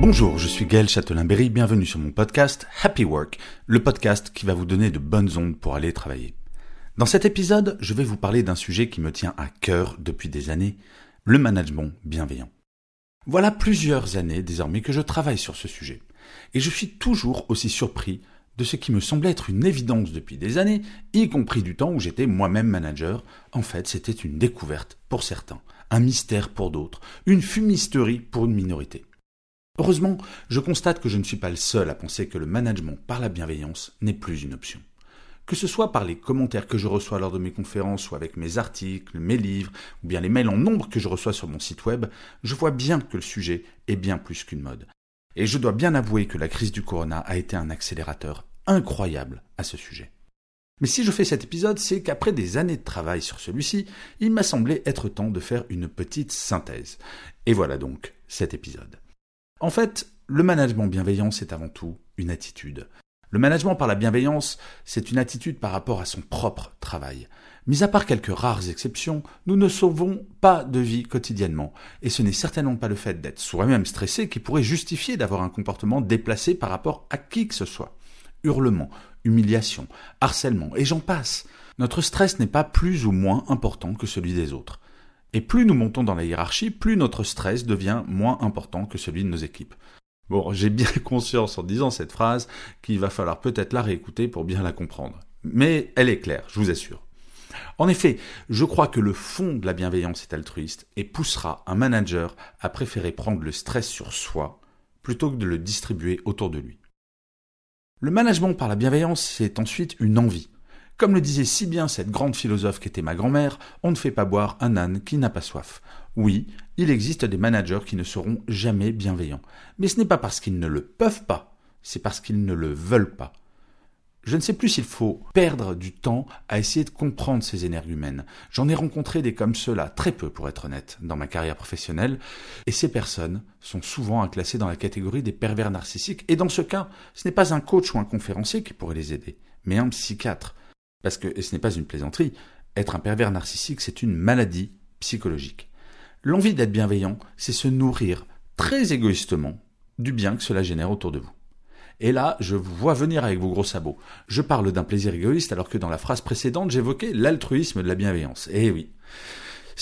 Bonjour, je suis Gaël Châtelain-Berry, bienvenue sur mon podcast Happy Work, le podcast qui va vous donner de bonnes ondes pour aller travailler. Dans cet épisode, je vais vous parler d'un sujet qui me tient à cœur depuis des années, le management bienveillant. Voilà plusieurs années désormais que je travaille sur ce sujet, et je suis toujours aussi surpris de ce qui me semblait être une évidence depuis des années, y compris du temps où j'étais moi-même manager. En fait, c'était une découverte pour certains, un mystère pour d'autres, une fumisterie pour une minorité. Heureusement, je constate que je ne suis pas le seul à penser que le management par la bienveillance n'est plus une option. Que ce soit par les commentaires que je reçois lors de mes conférences ou avec mes articles, mes livres, ou bien les mails en nombre que je reçois sur mon site web, je vois bien que le sujet est bien plus qu'une mode. Et je dois bien avouer que la crise du corona a été un accélérateur incroyable à ce sujet. Mais si je fais cet épisode, c'est qu'après des années de travail sur celui-ci, il m'a semblé être temps de faire une petite synthèse. Et voilà donc cet épisode. En fait, le management bienveillant, c'est avant tout une attitude. Le management par la bienveillance, c'est une attitude par rapport à son propre travail. Mis à part quelques rares exceptions, nous ne sauvons pas de vie quotidiennement, et ce n'est certainement pas le fait d'être soi-même stressé qui pourrait justifier d'avoir un comportement déplacé par rapport à qui que ce soit. Hurlement, humiliation, harcèlement, et j'en passe. Notre stress n'est pas plus ou moins important que celui des autres. Et plus nous montons dans la hiérarchie, plus notre stress devient moins important que celui de nos équipes. Bon, j'ai bien conscience en disant cette phrase qu'il va falloir peut-être la réécouter pour bien la comprendre. Mais elle est claire, je vous assure. En effet, je crois que le fond de la bienveillance est altruiste et poussera un manager à préférer prendre le stress sur soi plutôt que de le distribuer autour de lui. Le management par la bienveillance, c'est ensuite une envie, comme le disait si bien cette grande philosophe qu'était ma grand-mère, on ne fait pas boire un âne qui n'a pas soif. Oui, il existe des managers qui ne seront jamais bienveillants. Mais ce n'est pas parce qu'ils ne le peuvent pas, c'est parce qu'ils ne le veulent pas. Je ne sais plus s'il faut perdre du temps à essayer de comprendre ces énergumènes. J'en ai rencontré des comme ceux-là, très peu pour être honnête, dans ma carrière professionnelle, et ces personnes sont souvent à classer dans la catégorie des pervers narcissiques, et dans ce cas, ce n'est pas un coach ou un conférencier qui pourrait les aider, mais un psychiatre. Parce que, ce n'est pas une plaisanterie, être un pervers narcissique, c'est une maladie psychologique. L'envie d'être bienveillant, c'est se nourrir très égoïstement du bien que cela génère autour de vous. Et là, je vous vois venir avec vos gros sabots. Je parle d'un plaisir égoïste alors que dans la phrase précédente, j'évoquais l'altruisme de la bienveillance. Eh oui.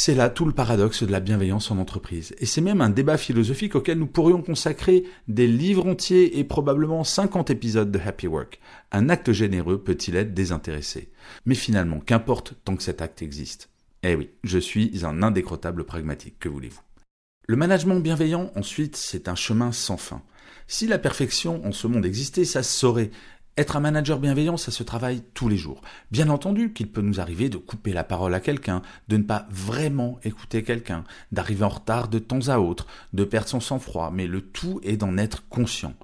C'est là tout le paradoxe de la bienveillance en entreprise. Et c'est même un débat philosophique auquel nous pourrions consacrer des livres entiers et probablement 50 épisodes de Happy Work. Un acte généreux peut-il être désintéressé Mais finalement, qu'importe tant que cet acte existe. Eh oui, je suis un indécrottable pragmatique, que voulez-vous Le management bienveillant, ensuite, c'est un chemin sans fin. Si la perfection en ce monde existait, ça se saurait. Être un manager bienveillant, ça se travaille tous les jours. Bien entendu qu'il peut nous arriver de couper la parole à quelqu'un, de ne pas vraiment écouter quelqu'un, d'arriver en retard de temps à autre, de perdre son sang-froid, mais le tout est d'en être conscient.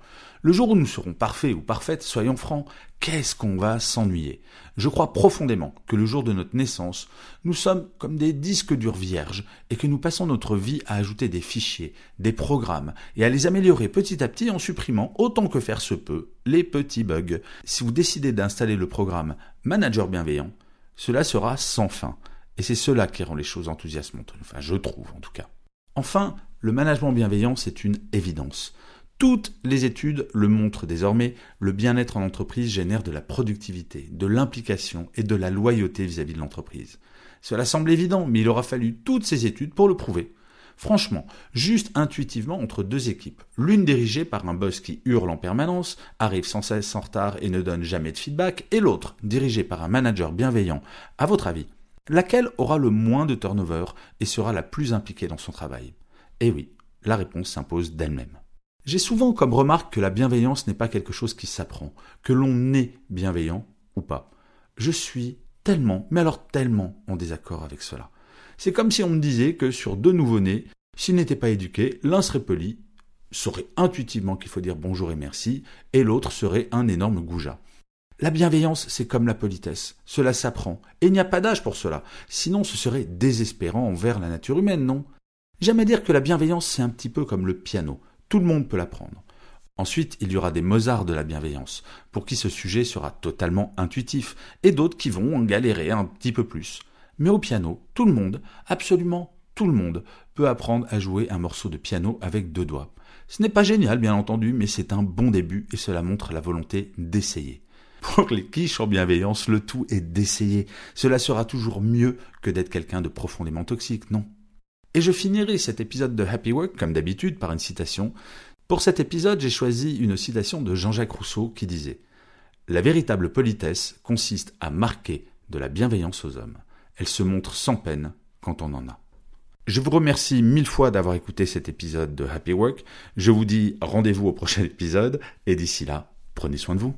Le jour où nous serons parfaits ou parfaites, soyons francs, qu'est-ce qu'on va s'ennuyer? Je crois profondément que le jour de notre naissance, nous sommes comme des disques durs vierges et que nous passons notre vie à ajouter des fichiers, des programmes et à les améliorer petit à petit en supprimant autant que faire se peut les petits bugs. Si vous décidez d'installer le programme Manager bienveillant, cela sera sans fin. Et c'est cela qui rend les choses enthousiasmantes, enfin je trouve en tout cas. Enfin, le management bienveillant, c'est une évidence. Toutes les études le montrent désormais, le bien-être en entreprise génère de la productivité, de l'implication et de la loyauté vis-à-vis de l'entreprise. Cela semble évident, mais il aura fallu toutes ces études pour le prouver. Franchement, juste intuitivement entre deux équipes, l'une dirigée par un boss qui hurle en permanence, arrive sans cesse en retard et ne donne jamais de feedback, et l'autre dirigée par un manager bienveillant, à votre avis, laquelle aura le moins de turnover et sera la plus impliquée dans son travail? Eh oui, la réponse s'impose d'elle-même. J'ai souvent comme remarque que la bienveillance n'est pas quelque chose qui s'apprend, que l'on est bienveillant ou pas. Je suis tellement, mais alors tellement en désaccord avec cela. C'est comme si on me disait que sur deux nouveau-nés, s'ils n'étaient pas éduqués, l'un serait poli, saurait intuitivement qu'il faut dire bonjour et merci, et l'autre serait un énorme goujat. La bienveillance, c'est comme la politesse. Cela s'apprend. Et il n'y a pas d'âge pour cela. Sinon, ce serait désespérant envers la nature humaine, non? J'aime à dire que la bienveillance, c'est un petit peu comme le piano. Tout le monde peut l'apprendre. Ensuite, il y aura des Mozart de la bienveillance, pour qui ce sujet sera totalement intuitif, et d'autres qui vont en galérer un petit peu plus. Mais au piano, tout le monde, absolument tout le monde, peut apprendre à jouer un morceau de piano avec deux doigts. Ce n'est pas génial, bien entendu, mais c'est un bon début et cela montre la volonté d'essayer. Pour les quiches en bienveillance, le tout est d'essayer. Cela sera toujours mieux que d'être quelqu'un de profondément toxique, non? Et je finirai cet épisode de Happy Work, comme d'habitude, par une citation. Pour cet épisode, j'ai choisi une citation de Jean-Jacques Rousseau qui disait La véritable politesse consiste à marquer de la bienveillance aux hommes. Elle se montre sans peine quand on en a. Je vous remercie mille fois d'avoir écouté cet épisode de Happy Work. Je vous dis rendez-vous au prochain épisode et d'ici là, prenez soin de vous.